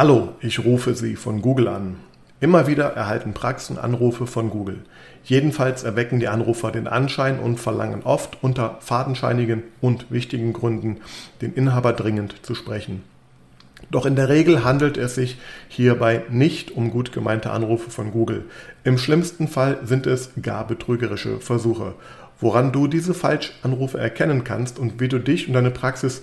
Hallo, ich rufe Sie von Google an. Immer wieder erhalten Praxen Anrufe von Google. Jedenfalls erwecken die Anrufer den Anschein und verlangen oft unter fadenscheinigen und wichtigen Gründen den Inhaber dringend zu sprechen. Doch in der Regel handelt es sich hierbei nicht um gut gemeinte Anrufe von Google. Im schlimmsten Fall sind es gar betrügerische Versuche. Woran du diese Falschanrufe erkennen kannst und wie du dich und deine Praxis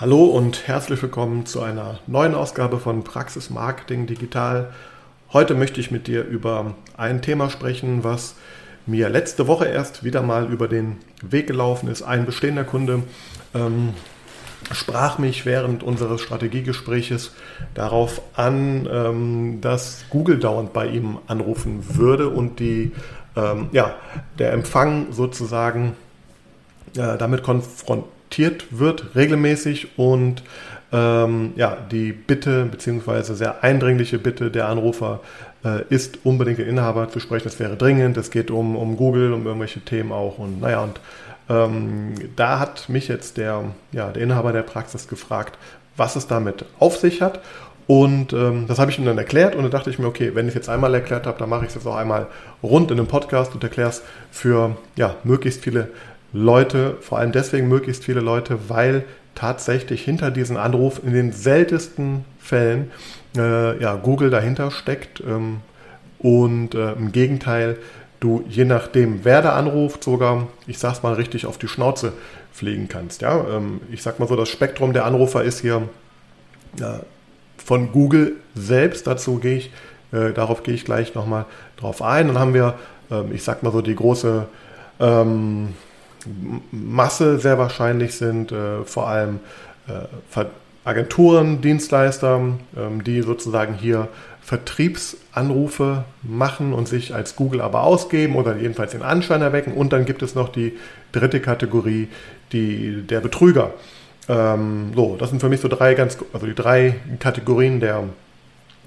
Hallo und herzlich willkommen zu einer neuen Ausgabe von Praxis Marketing Digital. Heute möchte ich mit dir über ein Thema sprechen, was mir letzte Woche erst wieder mal über den Weg gelaufen ist. Ein bestehender Kunde ähm, sprach mich während unseres Strategiegespräches darauf an, ähm, dass Google dauernd bei ihm anrufen würde und die, ähm, ja, der Empfang sozusagen äh, damit konfrontiert kontaktiert wird regelmäßig und ähm, ja, die Bitte beziehungsweise sehr eindringliche Bitte der Anrufer äh, ist, unbedingt den Inhaber zu sprechen. Das wäre dringend. Es geht um, um Google, um irgendwelche Themen auch. Und naja, und ähm, da hat mich jetzt der, ja, der Inhaber der Praxis gefragt, was es damit auf sich hat. Und ähm, das habe ich ihm dann erklärt und dann dachte ich mir, okay, wenn ich es jetzt einmal erklärt habe, dann mache ich es jetzt auch einmal rund in einem Podcast und erkläre es für ja, möglichst viele Leute, vor allem deswegen möglichst viele Leute, weil tatsächlich hinter diesem Anruf in den seltensten Fällen äh, ja, Google dahinter steckt ähm, und äh, im Gegenteil, du je nachdem, wer da anruft, sogar, ich sag's mal richtig, auf die Schnauze fliegen kannst. Ja? Ähm, ich sag mal so, das Spektrum der Anrufer ist hier äh, von Google selbst, dazu gehe ich, äh, darauf gehe ich gleich nochmal drauf ein. Dann haben wir, ähm, ich sag mal so, die große ähm, Masse sehr wahrscheinlich sind äh, vor allem äh, Agenturen, Dienstleister, ähm, die sozusagen hier Vertriebsanrufe machen und sich als Google aber ausgeben oder jedenfalls den Anschein erwecken. Und dann gibt es noch die dritte Kategorie, die, der Betrüger. Ähm, so, das sind für mich so drei ganz, also die drei Kategorien der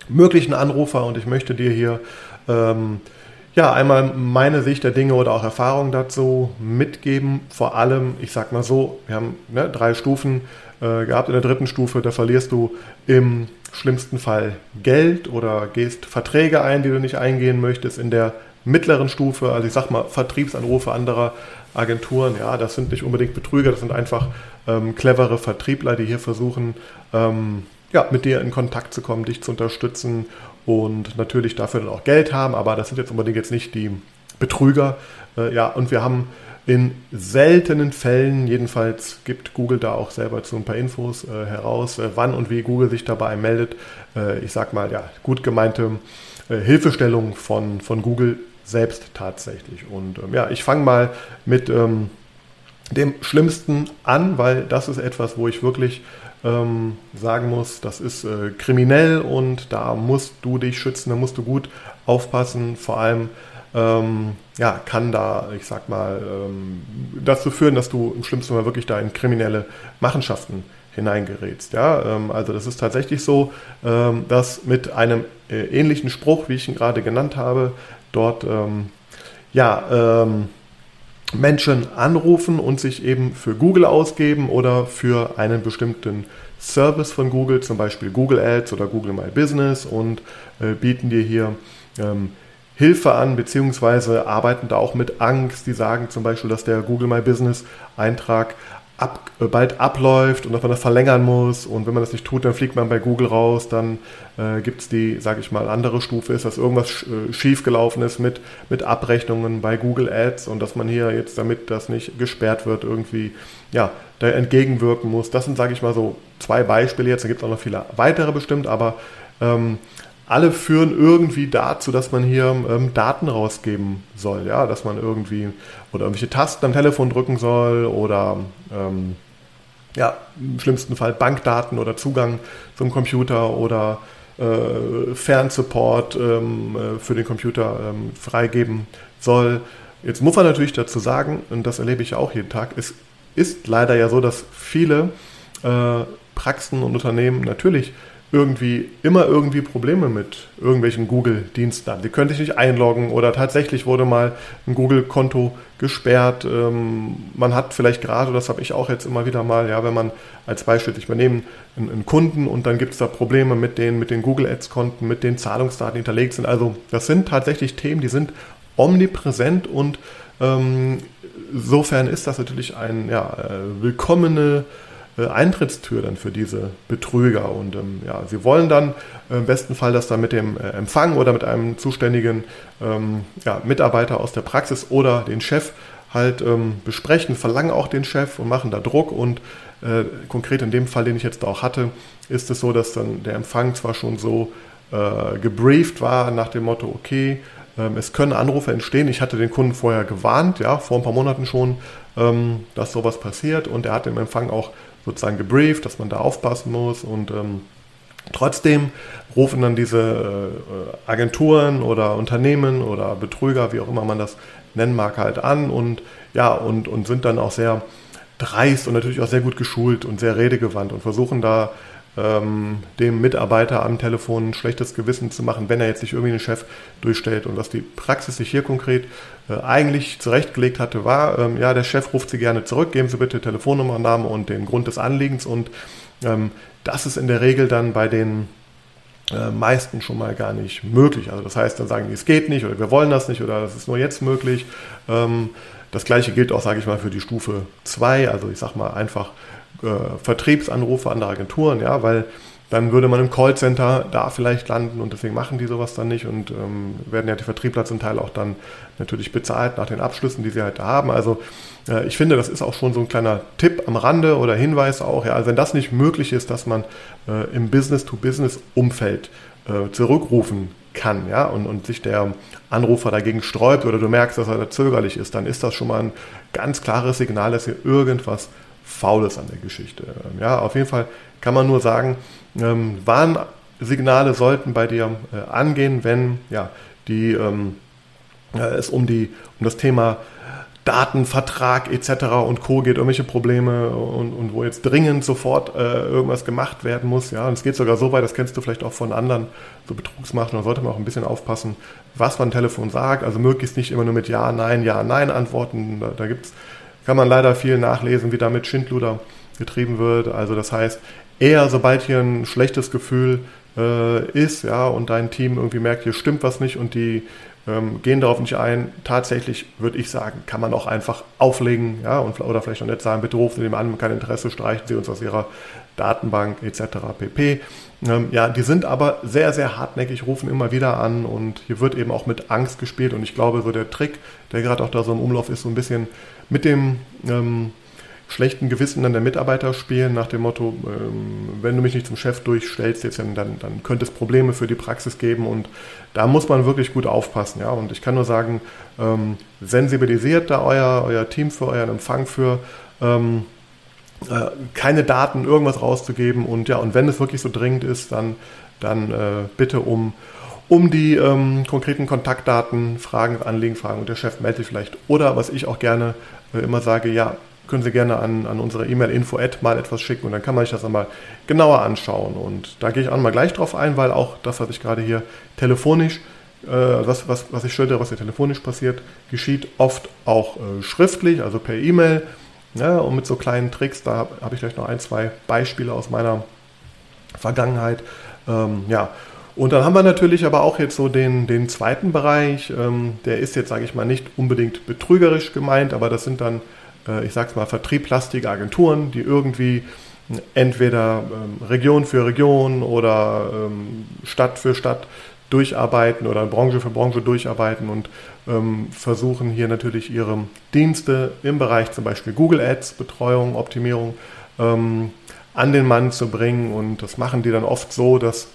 möglichen Anrufer und ich möchte dir hier ähm, ja, einmal meine Sicht der Dinge oder auch Erfahrung dazu mitgeben. Vor allem, ich sag mal so, wir haben ne, drei Stufen äh, gehabt. In der dritten Stufe, da verlierst du im schlimmsten Fall Geld oder gehst Verträge ein, die du nicht eingehen möchtest. In der mittleren Stufe, also ich sag mal Vertriebsanrufe anderer Agenturen, ja, das sind nicht unbedingt Betrüger, das sind einfach ähm, clevere Vertriebler, die hier versuchen, ähm, ja, mit dir in Kontakt zu kommen, dich zu unterstützen und natürlich dafür dann auch Geld haben, aber das sind jetzt unbedingt jetzt nicht die Betrüger. Äh, ja, und wir haben in seltenen Fällen, jedenfalls gibt Google da auch selber zu ein paar Infos äh, heraus, äh, wann und wie Google sich dabei meldet. Äh, ich sag mal, ja, gut gemeinte äh, Hilfestellung von, von Google selbst tatsächlich. Und ähm, ja, ich fange mal mit ähm, dem Schlimmsten an, weil das ist etwas, wo ich wirklich ähm, sagen muss, das ist äh, kriminell und da musst du dich schützen, da musst du gut aufpassen. Vor allem ähm, ja, kann da, ich sag mal, ähm, dazu führen, dass du im schlimmsten Fall wirklich da in kriminelle Machenschaften hineingerätst. Ja? Ähm, also das ist tatsächlich so, ähm, dass mit einem äh, ähnlichen Spruch, wie ich ihn gerade genannt habe, dort ähm, ja, Menschen anrufen und sich eben für Google ausgeben oder für einen bestimmten Service von Google, zum Beispiel Google Ads oder Google My Business und äh, bieten dir hier ähm, Hilfe an, beziehungsweise arbeiten da auch mit Angst. Die sagen zum Beispiel, dass der Google My Business Eintrag ab, äh, bald abläuft und dass man das verlängern muss. Und wenn man das nicht tut, dann fliegt man bei Google raus. Dann äh, gibt es die, sage ich mal, andere Stufe ist, dass irgendwas äh, schiefgelaufen ist mit, mit Abrechnungen bei Google Ads und dass man hier jetzt, damit das nicht gesperrt wird, irgendwie ja, da entgegenwirken muss. Das sind, sage ich mal, so zwei Beispiele jetzt. Da gibt es auch noch viele weitere bestimmt, aber ähm, alle führen irgendwie dazu, dass man hier ähm, Daten rausgeben soll, ja, dass man irgendwie oder irgendwelche Tasten am Telefon drücken soll oder ähm, ja, im schlimmsten Fall Bankdaten oder Zugang zum Computer oder äh, Fernsupport ähm, äh, für den Computer ähm, freigeben soll. Jetzt muss man natürlich dazu sagen, und das erlebe ich auch jeden Tag, es ist leider ja so, dass viele äh, Praxen und Unternehmen natürlich irgendwie immer irgendwie Probleme mit irgendwelchen Google-Diensten. Die können sich nicht einloggen oder tatsächlich wurde mal ein Google-Konto gesperrt. Ähm, man hat vielleicht gerade, das habe ich auch jetzt immer wieder mal, ja, wenn man als Beispiel, ich übernehme einen, einen Kunden und dann gibt es da Probleme mit den, mit den Google Ads-Konten, mit den Zahlungsdaten, die hinterlegt sind. Also das sind tatsächlich Themen, die sind omnipräsent und ähm, insofern ist das natürlich ein ja, äh, willkommene Eintrittstür dann für diese Betrüger. Und ähm, ja, sie wollen dann äh, im besten Fall das dann mit dem äh, Empfang oder mit einem zuständigen ähm, ja, Mitarbeiter aus der Praxis oder den Chef halt ähm, besprechen, verlangen auch den Chef und machen da Druck. Und äh, konkret in dem Fall, den ich jetzt auch hatte, ist es so, dass dann der Empfang zwar schon so äh, gebrieft war nach dem Motto, okay, ähm, es können Anrufe entstehen. Ich hatte den Kunden vorher gewarnt, ja, vor ein paar Monaten schon, ähm, dass sowas passiert und er hat im Empfang auch sozusagen gebrieft, dass man da aufpassen muss und ähm, trotzdem rufen dann diese äh, Agenturen oder Unternehmen oder Betrüger, wie auch immer man das nennen mag, halt an und ja, und, und sind dann auch sehr dreist und natürlich auch sehr gut geschult und sehr redegewandt und versuchen da ähm, dem Mitarbeiter am Telefon ein schlechtes Gewissen zu machen, wenn er jetzt nicht irgendwie einen Chef durchstellt. Und was die Praxis sich hier konkret äh, eigentlich zurechtgelegt hatte, war, ähm, ja, der Chef ruft Sie gerne zurück, geben Sie bitte Telefonnummer, Name und den Grund des Anliegens. Und ähm, das ist in der Regel dann bei den äh, meisten schon mal gar nicht möglich. Also das heißt, dann sagen die, es geht nicht oder wir wollen das nicht oder das ist nur jetzt möglich. Ähm, das gleiche gilt auch, sage ich mal, für die Stufe 2. Also ich sage mal einfach äh, Vertriebsanrufe an Agenturen, ja, weil dann würde man im Callcenter da vielleicht landen und deswegen machen die sowas dann nicht und ähm, werden ja die Vertriebler zum Teil auch dann natürlich bezahlt nach den Abschlüssen, die sie halt da haben. Also äh, ich finde, das ist auch schon so ein kleiner Tipp am Rande oder Hinweis auch, ja, also wenn das nicht möglich ist, dass man äh, im Business-to-Business-Umfeld äh, zurückrufen kann, ja, und, und sich der Anrufer dagegen sträubt oder du merkst, dass er da zögerlich ist, dann ist das schon mal ein ganz klares Signal, dass hier irgendwas Faules an der Geschichte. Ähm, ja, auf jeden Fall kann man nur sagen, ähm, Warnsignale sollten bei dir äh, angehen, wenn ja, die, ähm, äh, es um, die, um das Thema Datenvertrag etc. und Co. geht, irgendwelche Probleme und, und wo jetzt dringend sofort äh, irgendwas gemacht werden muss. Ja, und es geht sogar so weit, das kennst du vielleicht auch von anderen so Betrugsmachen, da sollte man auch ein bisschen aufpassen, was man am Telefon sagt. Also möglichst nicht immer nur mit Ja, Nein, Ja, Nein antworten. Da, da gibt's, kann man leider viel nachlesen, wie damit Schindluder getrieben wird. Also das heißt, eher sobald hier ein schlechtes Gefühl äh, ist, ja, und dein Team irgendwie merkt, hier stimmt was nicht und die ähm, gehen darauf nicht ein. Tatsächlich würde ich sagen, kann man auch einfach auflegen, ja, und, oder vielleicht noch nicht sagen, bitte rufen Sie dem an, kein Interesse, streichen Sie uns aus Ihrer Datenbank etc. pp. Ähm, ja, die sind aber sehr, sehr hartnäckig, rufen immer wieder an und hier wird eben auch mit Angst gespielt und ich glaube, so der Trick, der gerade auch da so im Umlauf ist, so ein bisschen mit dem ähm, schlechten Gewissen dann der Mitarbeiter spielen, nach dem Motto, ähm, wenn du mich nicht zum Chef durchstellst, jetzt, dann, dann könnte es Probleme für die Praxis geben und da muss man wirklich gut aufpassen. Ja? Und ich kann nur sagen, ähm, sensibilisiert da euer, euer Team für euren Empfang für. Ähm, äh, keine Daten, irgendwas rauszugeben und ja, und wenn es wirklich so dringend ist, dann, dann äh, bitte um, um die ähm, konkreten Kontaktdaten, Fragen, Anliegen, Fragen und der Chef meldet sich vielleicht. Oder was ich auch gerne immer sage, ja, können Sie gerne an, an unsere E-Mail info mal etwas schicken und dann kann man sich das einmal genauer anschauen. Und da gehe ich auch mal gleich drauf ein, weil auch das, was ich gerade hier telefonisch, äh, was, was, was ich schildere, was hier telefonisch passiert, geschieht oft auch äh, schriftlich, also per E-Mail. Ja, und mit so kleinen Tricks, da habe hab ich gleich noch ein, zwei Beispiele aus meiner Vergangenheit. Ähm, ja, und dann haben wir natürlich aber auch jetzt so den, den zweiten Bereich, ähm, der ist jetzt, sage ich mal, nicht unbedingt betrügerisch gemeint, aber das sind dann äh, ich sag's mal, vertrieblastige Agenturen, die irgendwie entweder ähm, Region für Region oder ähm, Stadt für Stadt durcharbeiten oder Branche für Branche durcharbeiten und ähm, versuchen hier natürlich ihre Dienste im Bereich zum Beispiel Google Ads, Betreuung, Optimierung ähm, an den Mann zu bringen. Und das machen die dann oft so, dass,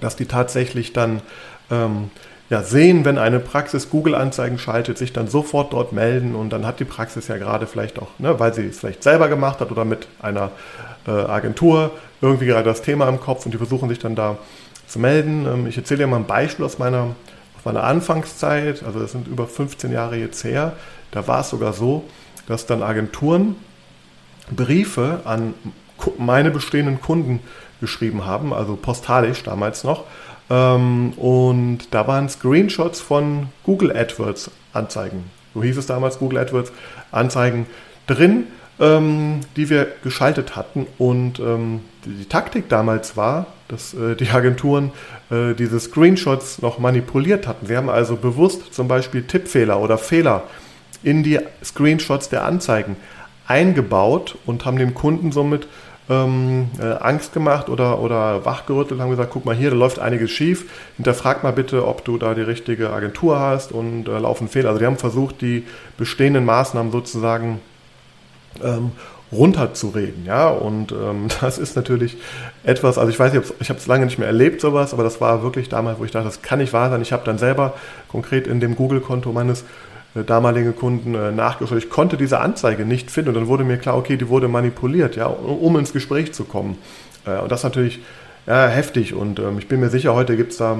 dass die tatsächlich dann ähm, ja, sehen, wenn eine Praxis Google-Anzeigen schaltet, sich dann sofort dort melden und dann hat die Praxis ja gerade vielleicht auch, ne, weil sie es vielleicht selber gemacht hat oder mit einer äh, Agentur irgendwie gerade das Thema im Kopf und die versuchen sich dann da zu melden. Ähm, ich erzähle dir mal ein Beispiel aus meiner, aus meiner Anfangszeit, also das sind über 15 Jahre jetzt her. Da war es sogar so, dass dann Agenturen Briefe an meine bestehenden Kunden geschrieben haben, also postalisch damals noch. Ähm, und da waren Screenshots von Google AdWords Anzeigen. So hieß es damals, Google AdWords Anzeigen drin, ähm, die wir geschaltet hatten. Und ähm, die, Taktik damals war, dass äh, die Agenturen äh, diese Screenshots noch manipuliert hatten. Sie haben also bewusst zum Beispiel Tippfehler oder Fehler in die Screenshots der Anzeigen eingebaut und haben dem Kunden somit ähm, äh, Angst gemacht oder, oder wachgerüttelt, haben gesagt, guck mal hier, da läuft einiges schief, hinterfrag mal bitte, ob du da die richtige Agentur hast und äh, laufen Fehler. Also die haben versucht, die bestehenden Maßnahmen sozusagen ähm, runterzureden, ja, und ähm, das ist natürlich etwas, also ich weiß nicht, ich habe es lange nicht mehr erlebt, sowas, aber das war wirklich damals, wo ich dachte, das kann nicht wahr sein. Ich habe dann selber konkret in dem Google-Konto meines damalige Kunden äh, nachgeschaut. Ich konnte diese Anzeige nicht finden und dann wurde mir klar, okay, die wurde manipuliert, ja, um ins Gespräch zu kommen. Äh, und das ist natürlich ja, heftig und ähm, ich bin mir sicher, heute gibt es da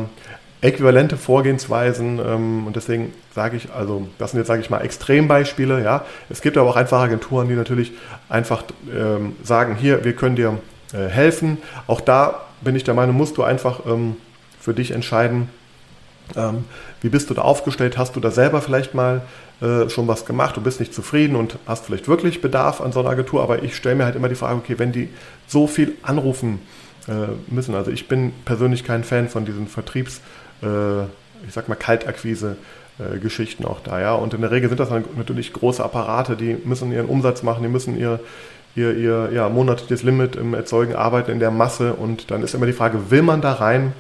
äquivalente Vorgehensweisen ähm, und deswegen sage ich, also das sind jetzt, sage ich mal, Extrembeispiele, ja. Es gibt aber auch einfach Agenturen, die natürlich einfach ähm, sagen, hier, wir können dir äh, helfen. Auch da bin ich der Meinung, musst du einfach ähm, für dich entscheiden, ähm, wie bist du da aufgestellt? Hast du da selber vielleicht mal äh, schon was gemacht? Du bist nicht zufrieden und hast vielleicht wirklich Bedarf an so einer Agentur, aber ich stelle mir halt immer die Frage, okay, wenn die so viel anrufen äh, müssen, also ich bin persönlich kein Fan von diesen Vertriebs, äh, ich sag mal Kaltakquise, äh, Geschichten auch da, ja. Und in der Regel sind das natürlich große Apparate, die müssen ihren Umsatz machen, die müssen ihr, ihr, ihr ja, monatliches Limit im Erzeugen arbeiten in der Masse und dann ist immer die Frage, will man da rein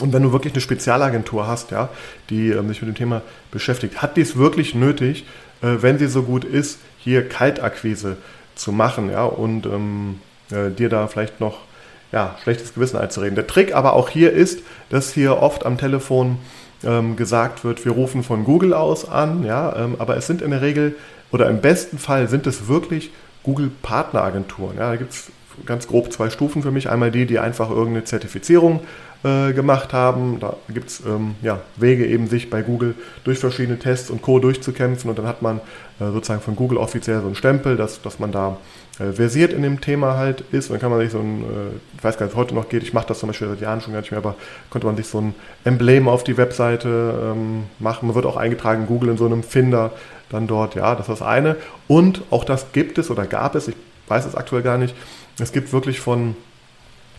und wenn du wirklich eine Spezialagentur hast, ja, die äh, sich mit dem Thema beschäftigt, hat dies wirklich nötig, äh, wenn sie so gut ist, hier Kaltakquise zu machen, ja, und ähm, äh, dir da vielleicht noch ja, schlechtes Gewissen einzureden. Der Trick aber auch hier ist, dass hier oft am Telefon ähm, gesagt wird, wir rufen von Google aus an, ja, ähm, aber es sind in der Regel oder im besten Fall sind es wirklich Google Partneragenturen. Ja, da gibt es ganz grob zwei Stufen für mich. Einmal die, die einfach irgendeine Zertifizierung äh, gemacht haben. Da gibt es ähm, ja, Wege, eben sich bei Google durch verschiedene Tests und Co. durchzukämpfen und dann hat man äh, sozusagen von Google offiziell so einen Stempel, dass, dass man da äh, versiert in dem Thema halt ist. Und dann kann man sich so ein, äh, ich weiß gar nicht, es heute noch geht, ich mache das zum Beispiel seit Jahren schon gar nicht mehr, aber konnte man sich so ein Emblem auf die Webseite ähm, machen. Man wird auch eingetragen, Google in so einem Finder dann dort, ja, das ist das eine. Und auch das gibt es oder gab es, ich weiß es aktuell gar nicht, es gibt wirklich von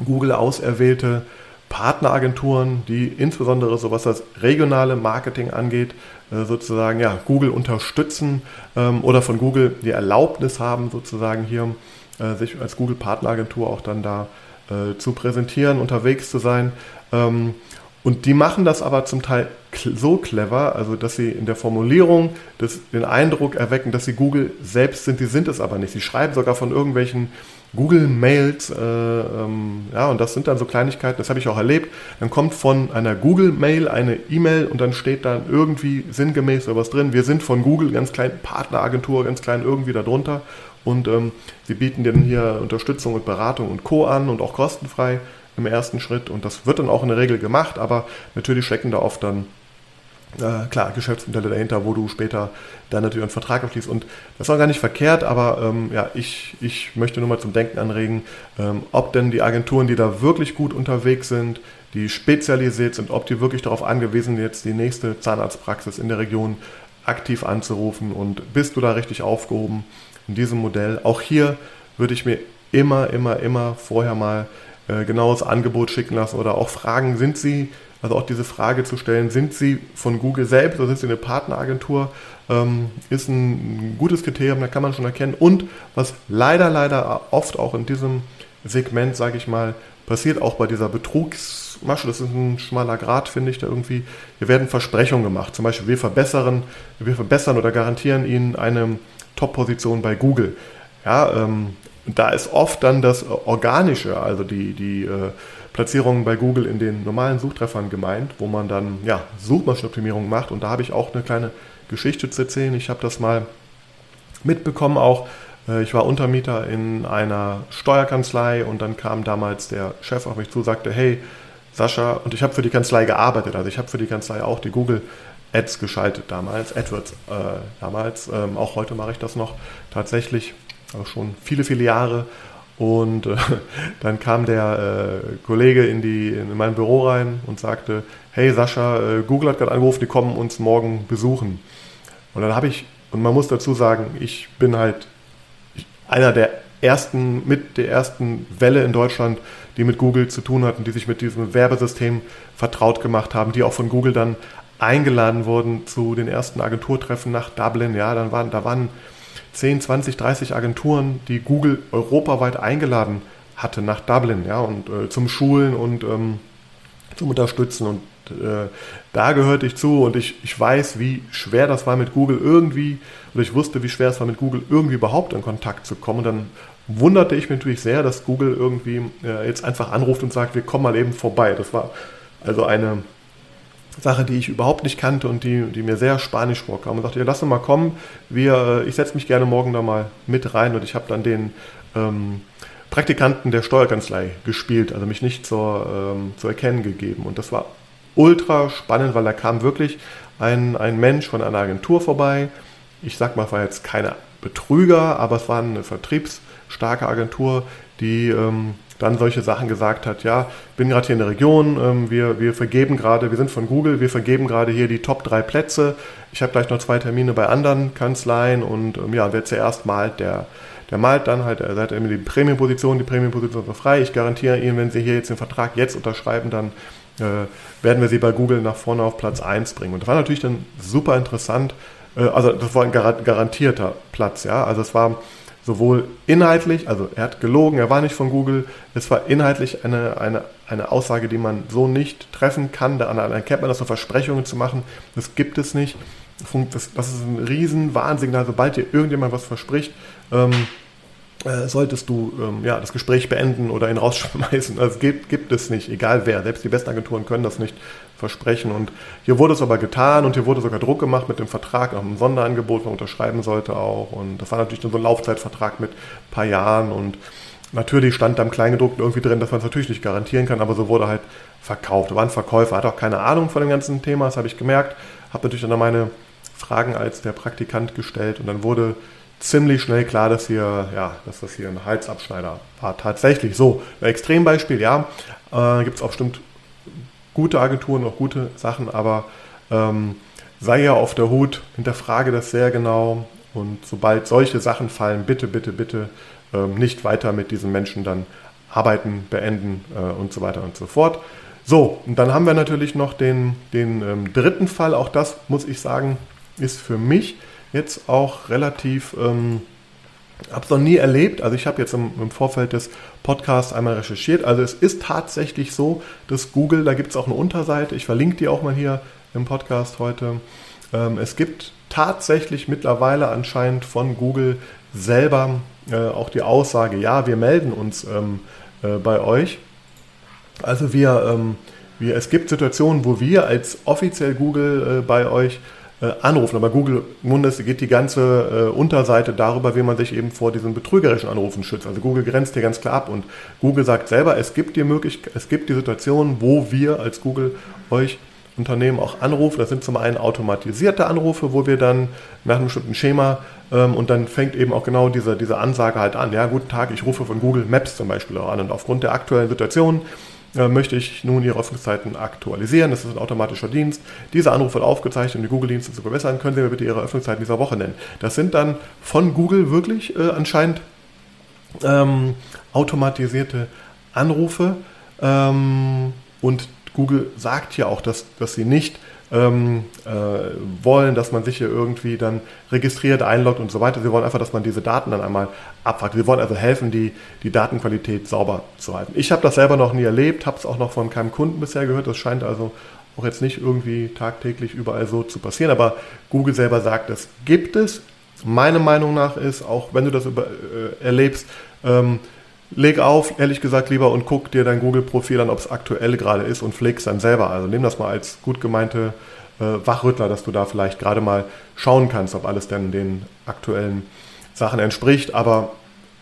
Google auserwählte Partneragenturen, die insbesondere so was das regionale Marketing angeht, äh, sozusagen ja, Google unterstützen ähm, oder von Google die Erlaubnis haben, sozusagen hier äh, sich als Google Partneragentur auch dann da äh, zu präsentieren, unterwegs zu sein. Ähm, und die machen das aber zum Teil so clever, also dass sie in der Formulierung den Eindruck erwecken, dass sie Google selbst sind. Die sind es aber nicht. Sie schreiben sogar von irgendwelchen Google-Mails, äh, ähm, ja, und das sind dann so Kleinigkeiten, das habe ich auch erlebt. Dann kommt von einer Google-Mail eine E-Mail und dann steht dann irgendwie sinngemäß oder was drin. Wir sind von Google, ganz klein, Partneragentur, ganz klein irgendwie darunter. Und ähm, sie bieten dir dann hier Unterstützung und Beratung und Co. an und auch kostenfrei im ersten Schritt. Und das wird dann auch in der Regel gemacht, aber natürlich stecken da oft dann äh, klar, Geschäftsmodelle dahinter, wo du später dann natürlich einen Vertrag abschließt. Und das war gar nicht verkehrt, aber ähm, ja, ich, ich möchte nur mal zum Denken anregen, ähm, ob denn die Agenturen, die da wirklich gut unterwegs sind, die spezialisiert sind, ob die wirklich darauf angewiesen sind, jetzt die nächste Zahnarztpraxis in der Region aktiv anzurufen und bist du da richtig aufgehoben in diesem Modell. Auch hier würde ich mir immer, immer, immer vorher mal äh, genaues Angebot schicken lassen oder auch fragen, sind sie also auch diese Frage zu stellen, sind Sie von Google selbst oder sind Sie eine Partneragentur, ähm, ist ein gutes Kriterium, da kann man schon erkennen. Und was leider, leider oft auch in diesem Segment, sage ich mal, passiert, auch bei dieser Betrugsmasche, das ist ein schmaler Grad, finde ich da irgendwie, hier werden Versprechungen gemacht. Zum Beispiel, wir verbessern, wir verbessern oder garantieren Ihnen eine Top-Position bei Google. Ja, ähm, da ist oft dann das Organische, also die, die äh, Platzierungen bei Google in den normalen Suchtreffern gemeint, wo man dann ja, Suchmaschinenoptimierung macht. Und da habe ich auch eine kleine Geschichte zu erzählen. Ich habe das mal mitbekommen auch. Äh, ich war Untermieter in einer Steuerkanzlei und dann kam damals der Chef auf mich zu, sagte, hey, Sascha, und ich habe für die Kanzlei gearbeitet, also ich habe für die Kanzlei auch die Google Ads geschaltet damals, AdWords äh, damals, ähm, auch heute mache ich das noch tatsächlich, auch schon viele, viele Jahre. Und äh, dann kam der äh, Kollege in, die, in mein Büro rein und sagte, hey Sascha, äh, Google hat gerade angerufen, die kommen uns morgen besuchen. Und dann habe ich, und man muss dazu sagen, ich bin halt einer der ersten, mit der ersten Welle in Deutschland, die mit Google zu tun hatten, die sich mit diesem Werbesystem vertraut gemacht haben, die auch von Google dann eingeladen wurden zu den ersten Agenturtreffen nach Dublin. Ja, dann waren, da waren 10, 20, 30 Agenturen, die Google europaweit eingeladen hatte nach Dublin, ja, und äh, zum Schulen und ähm, zum Unterstützen. Und äh, da gehörte ich zu und ich, ich weiß, wie schwer das war mit Google irgendwie, oder ich wusste, wie schwer es war mit Google irgendwie überhaupt in Kontakt zu kommen. Und dann wunderte ich mich natürlich sehr, dass Google irgendwie äh, jetzt einfach anruft und sagt, wir kommen mal eben vorbei. Das war also eine Sache, die ich überhaupt nicht kannte und die, die mir sehr spanisch vorkam. Und sagte, ja, lass uns mal kommen, wir, äh, ich setze mich gerne morgen da mal mit rein und ich habe dann den ähm, Praktikanten der Steuerkanzlei gespielt, also mich nicht zur, ähm, zu erkennen gegeben. Und das war ultra spannend, weil da kam wirklich ein, ein Mensch von einer Agentur vorbei. Ich sag mal, es war jetzt keine Betrüger, aber es war eine vertriebsstarke Agentur, die ähm, dann solche Sachen gesagt hat, ja, bin gerade hier in der Region, ähm, wir, wir vergeben gerade, wir sind von Google, wir vergeben gerade hier die Top drei Plätze. Ich habe gleich noch zwei Termine bei anderen Kanzleien und ähm, ja, wer zuerst malt, der, der malt dann halt, er hat immer die Prämienposition, die Prämienposition ist frei. Ich garantiere Ihnen, wenn Sie hier jetzt den Vertrag jetzt unterschreiben, dann äh, werden wir Sie bei Google nach vorne auf Platz 1 bringen. Und das war natürlich dann super interessant. Äh, also das war ein garantierter Platz, ja. Also es war sowohl inhaltlich, also er hat gelogen, er war nicht von Google, es war inhaltlich eine, eine, eine Aussage, die man so nicht treffen kann, da erkennt man das so Versprechungen zu machen, das gibt es nicht. Das, das ist ein riesen sobald dir irgendjemand was verspricht, ähm, äh, solltest du ähm, ja, das Gespräch beenden oder ihn rausschmeißen. Also gibt, gibt es nicht, egal wer. Selbst die besten Agenturen können das nicht versprechen. Und hier wurde es aber getan und hier wurde sogar Druck gemacht mit dem Vertrag, nach einem Sonderangebot, man unterschreiben sollte auch. Und das war natürlich nur so ein Laufzeitvertrag mit ein paar Jahren. Und natürlich stand da im Kleingedruckten irgendwie drin, dass man es natürlich nicht garantieren kann, aber so wurde halt verkauft. Da war ein Verkäufer, hat auch keine Ahnung von dem ganzen Thema, das habe ich gemerkt. Habe natürlich dann meine Fragen als der Praktikant gestellt und dann wurde ziemlich schnell klar, dass hier, ja, dass das hier ein Halsabschneider war. Tatsächlich so. Ein Extrembeispiel, ja. Äh, Gibt es auch bestimmt gute Agenturen, auch gute Sachen, aber ähm, sei ja auf der Hut, hinterfrage das sehr genau und sobald solche Sachen fallen, bitte, bitte, bitte ähm, nicht weiter mit diesen Menschen dann arbeiten, beenden äh, und so weiter und so fort. So, und dann haben wir natürlich noch den, den ähm, dritten Fall, auch das muss ich sagen, ist für mich jetzt auch relativ, ähm, habe es noch nie erlebt. Also ich habe jetzt im, im, Vorfeld des Podcasts einmal recherchiert. Also es ist tatsächlich so, dass Google, da gibt es auch eine Unterseite, ich verlinke die auch mal hier im Podcast heute. Ähm, es gibt tatsächlich mittlerweile anscheinend von Google selber äh, auch die Aussage, ja, wir melden uns ähm, äh, bei euch. Also wir, ähm, wir, es gibt Situationen, wo wir als offiziell Google äh, bei euch äh, anrufen. Aber Google Mundes geht die ganze äh, Unterseite darüber, wie man sich eben vor diesen betrügerischen Anrufen schützt. Also Google grenzt hier ganz klar ab und Google sagt selber, es gibt die Möglichkeit, es gibt die Situation, wo wir als Google euch Unternehmen auch anrufen. Das sind zum einen automatisierte Anrufe, wo wir dann nach einem bestimmten Schema ähm, und dann fängt eben auch genau diese, diese Ansage halt an. Ja, guten Tag, ich rufe von Google Maps zum Beispiel auch an und aufgrund der aktuellen Situation äh, möchte ich nun Ihre Öffnungszeiten aktualisieren. Das ist ein automatischer Dienst. Dieser Anruf wird aufgezeichnet, um die Google-Dienste zu verbessern. Können Sie mir bitte Ihre Öffnungszeiten dieser Woche nennen? Das sind dann von Google wirklich äh, anscheinend ähm, automatisierte Anrufe. Ähm, und Google sagt ja auch, dass, dass sie nicht ähm, äh, wollen, dass man sich hier irgendwie dann registriert, einloggt und so weiter. Sie wollen einfach, dass man diese Daten dann einmal abfragt. Sie wollen also helfen, die, die Datenqualität sauber zu halten. Ich habe das selber noch nie erlebt, habe es auch noch von keinem Kunden bisher gehört. Das scheint also auch jetzt nicht irgendwie tagtäglich überall so zu passieren. Aber Google selber sagt, das gibt es. Meine Meinung nach ist, auch wenn du das über, äh, erlebst, ähm, leg auf, ehrlich gesagt, lieber und guck dir dein Google-Profil an, ob es aktuell gerade ist und pflegst dann selber. Also nimm das mal als gut gemeinte äh, Wachrüttler, dass du da vielleicht gerade mal schauen kannst, ob alles denn den aktuellen Sachen entspricht. Aber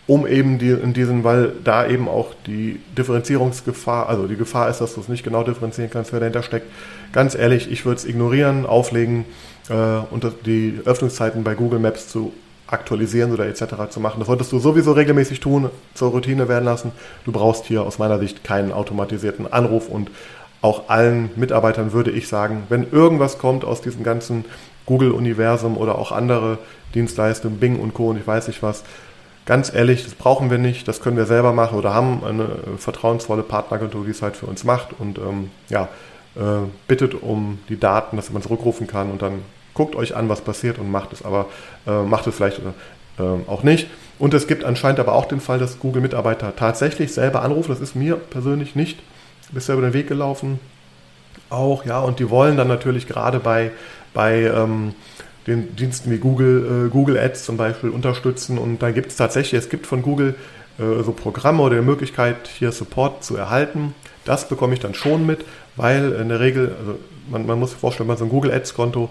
um eben die, in diesen, weil da eben auch die Differenzierungsgefahr, also die Gefahr ist, dass du es nicht genau differenzieren kannst, wer dahinter steckt. Ganz ehrlich, ich würde es ignorieren, auflegen äh, und die Öffnungszeiten bei Google Maps zu aktualisieren oder etc. zu machen. Das solltest du sowieso regelmäßig tun, zur Routine werden lassen. Du brauchst hier aus meiner Sicht keinen automatisierten Anruf und auch allen Mitarbeitern würde ich sagen, wenn irgendwas kommt aus diesem ganzen Google-Universum oder auch andere Dienstleistungen, Bing und Co. und ich weiß nicht was, ganz ehrlich, das brauchen wir nicht, das können wir selber machen oder haben eine vertrauensvolle Partneragentur, die es halt für uns macht und ähm, ja, äh, bittet um die Daten, dass man zurückrufen kann und dann guckt euch an, was passiert und macht es, aber äh, macht es vielleicht oder äh, auch nicht. Und es gibt anscheinend aber auch den Fall, dass Google-Mitarbeiter tatsächlich selber anrufen. Das ist mir persönlich nicht bisher über den Weg gelaufen. Auch, ja, und die wollen dann natürlich gerade bei, bei ähm, den Diensten wie Google, äh, Google Ads zum Beispiel unterstützen. Und da gibt es tatsächlich, es gibt von Google äh, so Programme oder die Möglichkeit, hier Support zu erhalten. Das bekomme ich dann schon mit, weil in der Regel, also man, man muss sich vorstellen, wenn man so ein Google Ads-Konto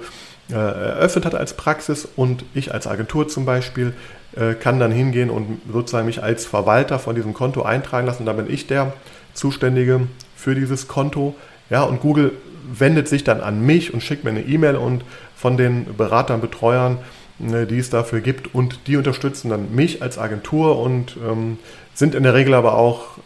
äh, eröffnet hat als Praxis und ich als Agentur zum Beispiel äh, kann dann hingehen und sozusagen mich als Verwalter von diesem Konto eintragen lassen. Da bin ich der Zuständige für dieses Konto. Ja, und Google wendet sich dann an mich und schickt mir eine E-Mail und von den Beratern, Betreuern, äh, die es dafür gibt. Und die unterstützen dann mich als Agentur und ähm, sind in der Regel aber auch,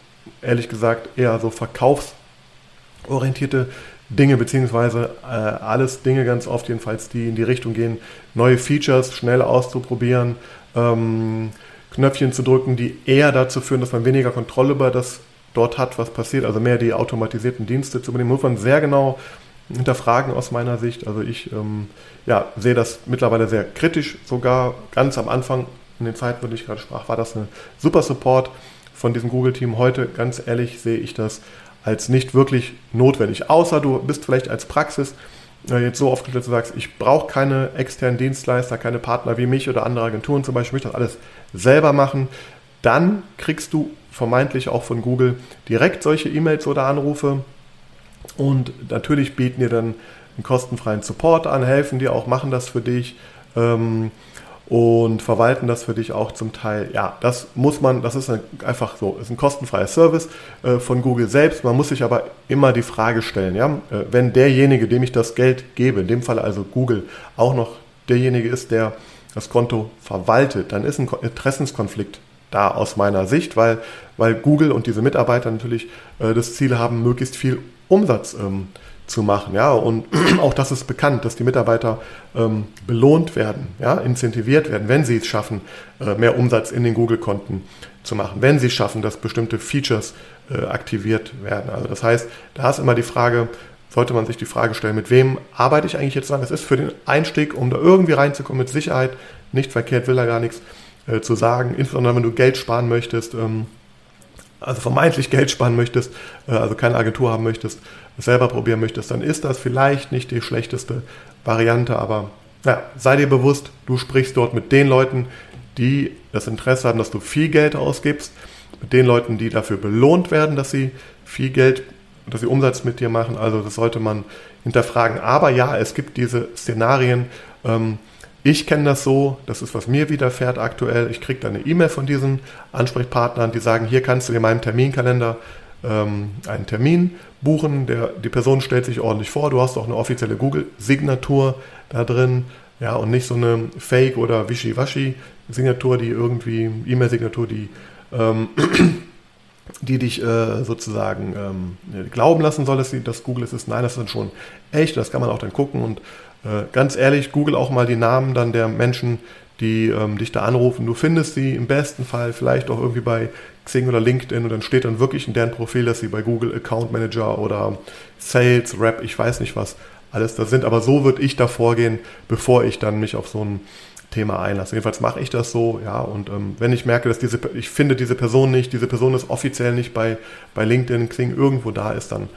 ehrlich gesagt, eher so verkaufsorientierte Dinge, beziehungsweise äh, alles Dinge ganz oft jedenfalls, die in die Richtung gehen, neue Features schnell auszuprobieren, ähm, Knöpfchen zu drücken, die eher dazu führen, dass man weniger Kontrolle über das dort hat, was passiert, also mehr die automatisierten Dienste zu übernehmen, muss man sehr genau hinterfragen aus meiner Sicht. Also ich ähm, ja, sehe das mittlerweile sehr kritisch, sogar ganz am Anfang, in den Zeiten, wo ich gerade sprach, war das ein super Support von diesem Google-Team. Heute, ganz ehrlich, sehe ich das als nicht wirklich notwendig. Außer du bist vielleicht als Praxis äh, jetzt so aufgestellt, dass du sagst, ich brauche keine externen Dienstleister, keine Partner wie mich oder andere Agenturen zum Beispiel, ich möchte das alles selber machen. Dann kriegst du vermeintlich auch von Google direkt solche E-Mails oder Anrufe. Und natürlich bieten dir dann einen kostenfreien Support an, helfen dir auch, machen das für dich ähm, und verwalten das für dich auch zum Teil. Ja, das muss man, das ist einfach so, ist ein kostenfreier Service äh, von Google selbst. Man muss sich aber immer die Frage stellen, ja, äh, wenn derjenige, dem ich das Geld gebe, in dem Fall also Google, auch noch derjenige ist, der das Konto verwaltet, dann ist ein Interessenskonflikt da aus meiner Sicht, weil, weil Google und diese Mitarbeiter natürlich äh, das Ziel haben, möglichst viel Umsatz ähm, zu machen. Ja, und auch das ist bekannt, dass die Mitarbeiter ähm, belohnt werden, ja, incentiviert werden, wenn sie es schaffen, äh, mehr Umsatz in den Google-Konten zu machen, wenn sie schaffen, dass bestimmte Features äh, aktiviert werden. Also das heißt, da ist immer die Frage, sollte man sich die Frage stellen, mit wem arbeite ich eigentlich jetzt zusammen? Es ist für den Einstieg, um da irgendwie reinzukommen, mit Sicherheit nicht verkehrt, will er gar nichts äh, zu sagen, insbesondere wenn du Geld sparen möchtest, ähm, also vermeintlich Geld sparen möchtest, äh, also keine Agentur haben möchtest, selber probieren möchtest, dann ist das vielleicht nicht die schlechteste Variante, aber ja, sei dir bewusst, du sprichst dort mit den Leuten, die das Interesse haben, dass du viel Geld ausgibst, mit den Leuten, die dafür belohnt werden, dass sie viel Geld, dass sie Umsatz mit dir machen. Also das sollte man hinterfragen. Aber ja, es gibt diese Szenarien, ähm, ich kenne das so, das ist, was mir widerfährt aktuell. Ich kriege dann eine E-Mail von diesen Ansprechpartnern, die sagen, hier kannst du in meinem Terminkalender ähm, einen Termin buchen. Der, die Person stellt sich ordentlich vor. Du hast auch eine offizielle Google-Signatur da drin. Ja, und nicht so eine Fake- oder Wischiwaschi-Signatur, die irgendwie, E-Mail-Signatur, die, ähm, die dich äh, sozusagen ähm, glauben lassen soll, dass, dass Google es ist. Nein, das ist dann schon echt. Das kann man auch dann gucken und äh, ganz ehrlich, google auch mal die Namen dann der Menschen, die ähm, dich da anrufen. Du findest sie im besten Fall vielleicht auch irgendwie bei Xing oder LinkedIn und dann steht dann wirklich in deren Profil, dass sie bei Google Account Manager oder Sales, Rap, ich weiß nicht was alles da sind. Aber so würde ich da vorgehen, bevor ich dann mich auf so ein Thema einlasse. Jedenfalls mache ich das so, ja. Und ähm, wenn ich merke, dass diese, ich finde diese Person nicht, diese Person ist offiziell nicht bei, bei LinkedIn, Xing irgendwo da ist, dann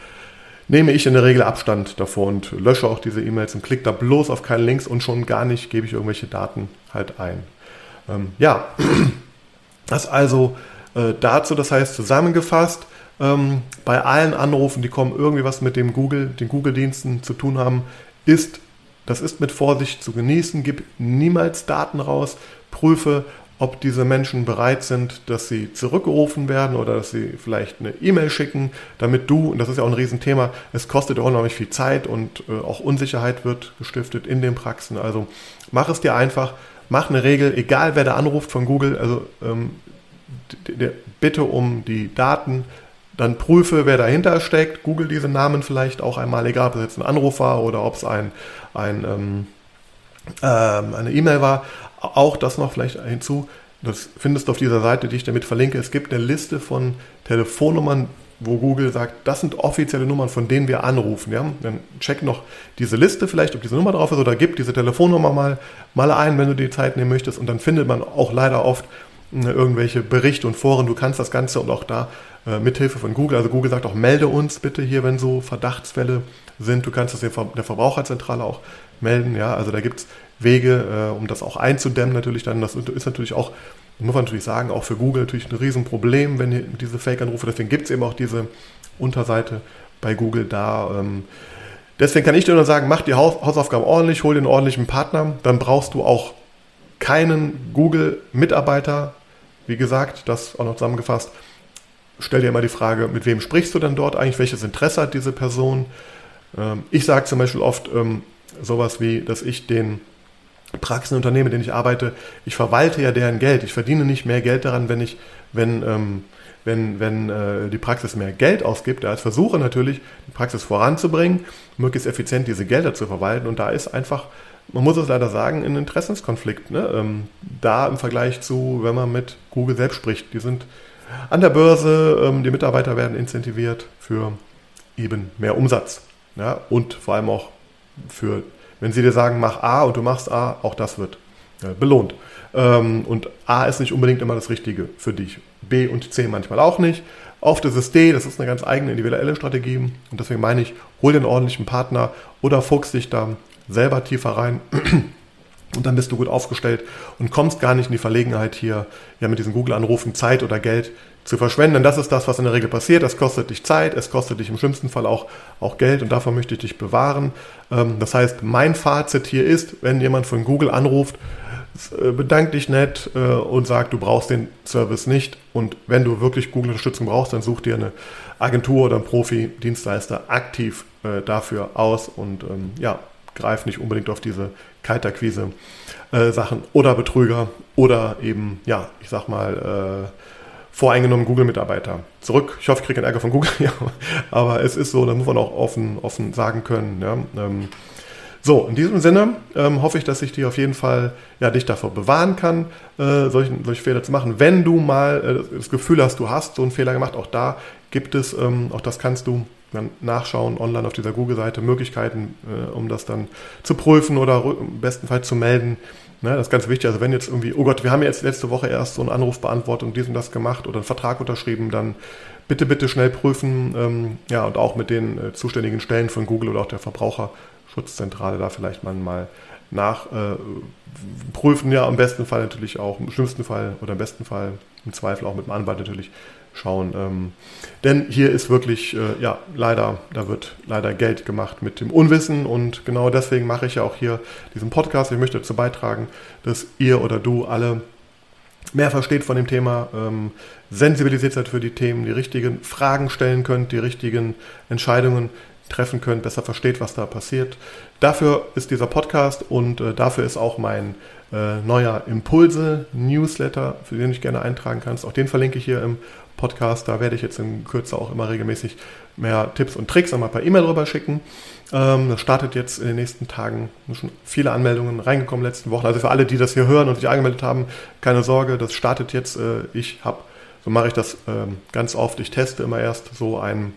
nehme ich in der Regel Abstand davor und lösche auch diese E-Mails und klicke da bloß auf keine Links und schon gar nicht gebe ich irgendwelche Daten halt ein. Ähm, ja, das also äh, dazu, das heißt zusammengefasst, ähm, bei allen Anrufen, die kommen, irgendwie was mit dem Google, den Google-Diensten zu tun haben, ist, das ist mit Vorsicht zu genießen, gib niemals Daten raus, prüfe, ob diese Menschen bereit sind, dass sie zurückgerufen werden oder dass sie vielleicht eine E-Mail schicken, damit du, und das ist ja auch ein Riesenthema, es kostet unheimlich viel Zeit und äh, auch Unsicherheit wird gestiftet in den Praxen. Also mach es dir einfach, mach eine Regel, egal wer da anruft von Google, also ähm, bitte um die Daten, dann prüfe, wer dahinter steckt, google diese Namen vielleicht auch einmal, egal ob es jetzt ein Anruf war oder ob es ein, ein ähm, ähm, eine E-Mail war. Auch das noch vielleicht hinzu, das findest du auf dieser Seite, die ich damit verlinke. Es gibt eine Liste von Telefonnummern, wo Google sagt, das sind offizielle Nummern, von denen wir anrufen. Ja? Dann check noch diese Liste vielleicht, ob diese Nummer drauf ist oder gib diese Telefonnummer mal, mal ein, wenn du die Zeit nehmen möchtest. Und dann findet man auch leider oft äh, irgendwelche Berichte und Foren. Du kannst das Ganze und auch da äh, mithilfe von Google, also Google sagt auch, melde uns bitte hier, wenn so Verdachtsfälle sind. Du kannst das der Verbraucherzentrale auch melden. Ja, also da gibt es Wege, äh, um das auch einzudämmen natürlich dann. Das ist natürlich auch, muss man natürlich sagen, auch für Google natürlich ein Riesenproblem, wenn diese Fake-Anrufe, deswegen gibt es eben auch diese Unterseite bei Google da. Ähm, deswegen kann ich dir nur sagen, mach die Haus Hausaufgaben ordentlich, hol den ordentlichen Partner, dann brauchst du auch keinen Google-Mitarbeiter. Wie gesagt, das auch noch zusammengefasst. Stell dir immer die Frage, mit wem sprichst du denn dort eigentlich? Welches Interesse hat diese Person? Ähm, ich sage zum Beispiel oft ähm, sowas wie, dass ich den Praxenunternehmen, mit denen ich arbeite, ich verwalte ja deren Geld. Ich verdiene nicht mehr Geld daran, wenn ich, wenn, ähm, wenn, wenn äh, die Praxis mehr Geld ausgibt, als versuche natürlich, die Praxis voranzubringen, möglichst effizient diese Gelder zu verwalten. Und da ist einfach, man muss es leider sagen, ein Interessenskonflikt. Ne? Ähm, da im Vergleich zu, wenn man mit Google selbst spricht. Die sind an der Börse, ähm, die Mitarbeiter werden incentiviert für eben mehr Umsatz. Ja? Und vor allem auch für wenn sie dir sagen, mach A und du machst A, auch das wird äh, belohnt. Ähm, und A ist nicht unbedingt immer das Richtige für dich. B und C manchmal auch nicht. Oft ist es D, das ist eine ganz eigene individuelle Strategie. Und deswegen meine ich, hol einen ordentlichen Partner oder fuchs dich da selber tiefer rein. Und dann bist du gut aufgestellt und kommst gar nicht in die Verlegenheit, hier ja mit diesen Google-Anrufen Zeit oder Geld zu verschwenden. Denn das ist das, was in der Regel passiert. Das kostet dich Zeit, es kostet dich im schlimmsten Fall auch, auch Geld und davon möchte ich dich bewahren. Ähm, das heißt, mein Fazit hier ist, wenn jemand von Google anruft, äh, bedank dich nett äh, und sag, du brauchst den Service nicht. Und wenn du wirklich Google-Unterstützung brauchst, dann such dir eine Agentur oder einen Profi-Dienstleister aktiv äh, dafür aus und ähm, ja, greif nicht unbedingt auf diese Kaltakquise-Sachen oder Betrüger oder eben, ja, ich sag mal, voreingenommen Google-Mitarbeiter zurück. Ich hoffe, ich kriege keinen Ärger von Google, ja, aber es ist so, da muss man auch offen, offen sagen können. Ja. Ähm, so, in diesem Sinne ähm, hoffe ich, dass ich dir auf jeden Fall ja, dich davor bewahren kann, äh, solche, solche Fehler zu machen. Wenn du mal äh, das Gefühl hast, du hast so einen Fehler gemacht, auch da gibt es, ähm, auch das kannst du dann nachschauen online auf dieser Google-Seite, Möglichkeiten, äh, um das dann zu prüfen oder im besten Fall zu melden. Ne, das ist ganz wichtig. Also wenn jetzt irgendwie, oh Gott, wir haben jetzt letzte Woche erst so einen Anruf beantwortet und dies und das gemacht oder einen Vertrag unterschrieben, dann bitte, bitte schnell prüfen. Ähm, ja, und auch mit den äh, zuständigen Stellen von Google oder auch der Verbraucherschutzzentrale da vielleicht mal, mal nachprüfen. Äh, ja, im besten Fall natürlich auch, im schlimmsten Fall oder im besten Fall im Zweifel auch mit dem Anwalt natürlich schauen. Ähm, denn hier ist wirklich, äh, ja, leider, da wird leider Geld gemacht mit dem Unwissen und genau deswegen mache ich ja auch hier diesen Podcast. Ich möchte dazu beitragen, dass ihr oder du alle mehr versteht von dem Thema, ähm, sensibilisiert seid für die Themen, die richtigen Fragen stellen könnt, die richtigen Entscheidungen treffen könnt, besser versteht, was da passiert. Dafür ist dieser Podcast und äh, dafür ist auch mein äh, neuer Impulse-Newsletter, für den ich gerne eintragen kannst. Auch den verlinke ich hier im Podcast. Da werde ich jetzt in Kürze auch immer regelmäßig mehr Tipps und Tricks einmal per E-Mail rüber schicken. Ähm, das startet jetzt in den nächsten Tagen. Schon viele Anmeldungen reingekommen letzten Wochen. Also für alle, die das hier hören und sich angemeldet haben, keine Sorge, das startet jetzt. Äh, ich habe, so mache ich das ähm, ganz oft. Ich teste immer erst so einen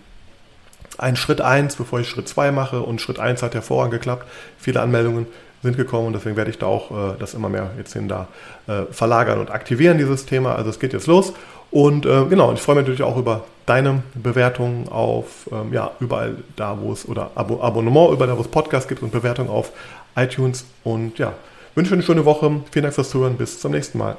einen Schritt 1, bevor ich Schritt 2 mache und Schritt 1 hat hervorragend geklappt. Viele Anmeldungen sind gekommen und deswegen werde ich da auch äh, das immer mehr jetzt hin da äh, verlagern und aktivieren, dieses Thema. Also es geht jetzt los und äh, genau, ich freue mich natürlich auch über deine Bewertungen auf, ähm, ja, überall da, wo es, oder Abo Abonnement, überall da, wo es Podcasts gibt und Bewertungen auf iTunes. Und ja, wünsche eine schöne Woche. Vielen Dank fürs Zuhören. Bis zum nächsten Mal.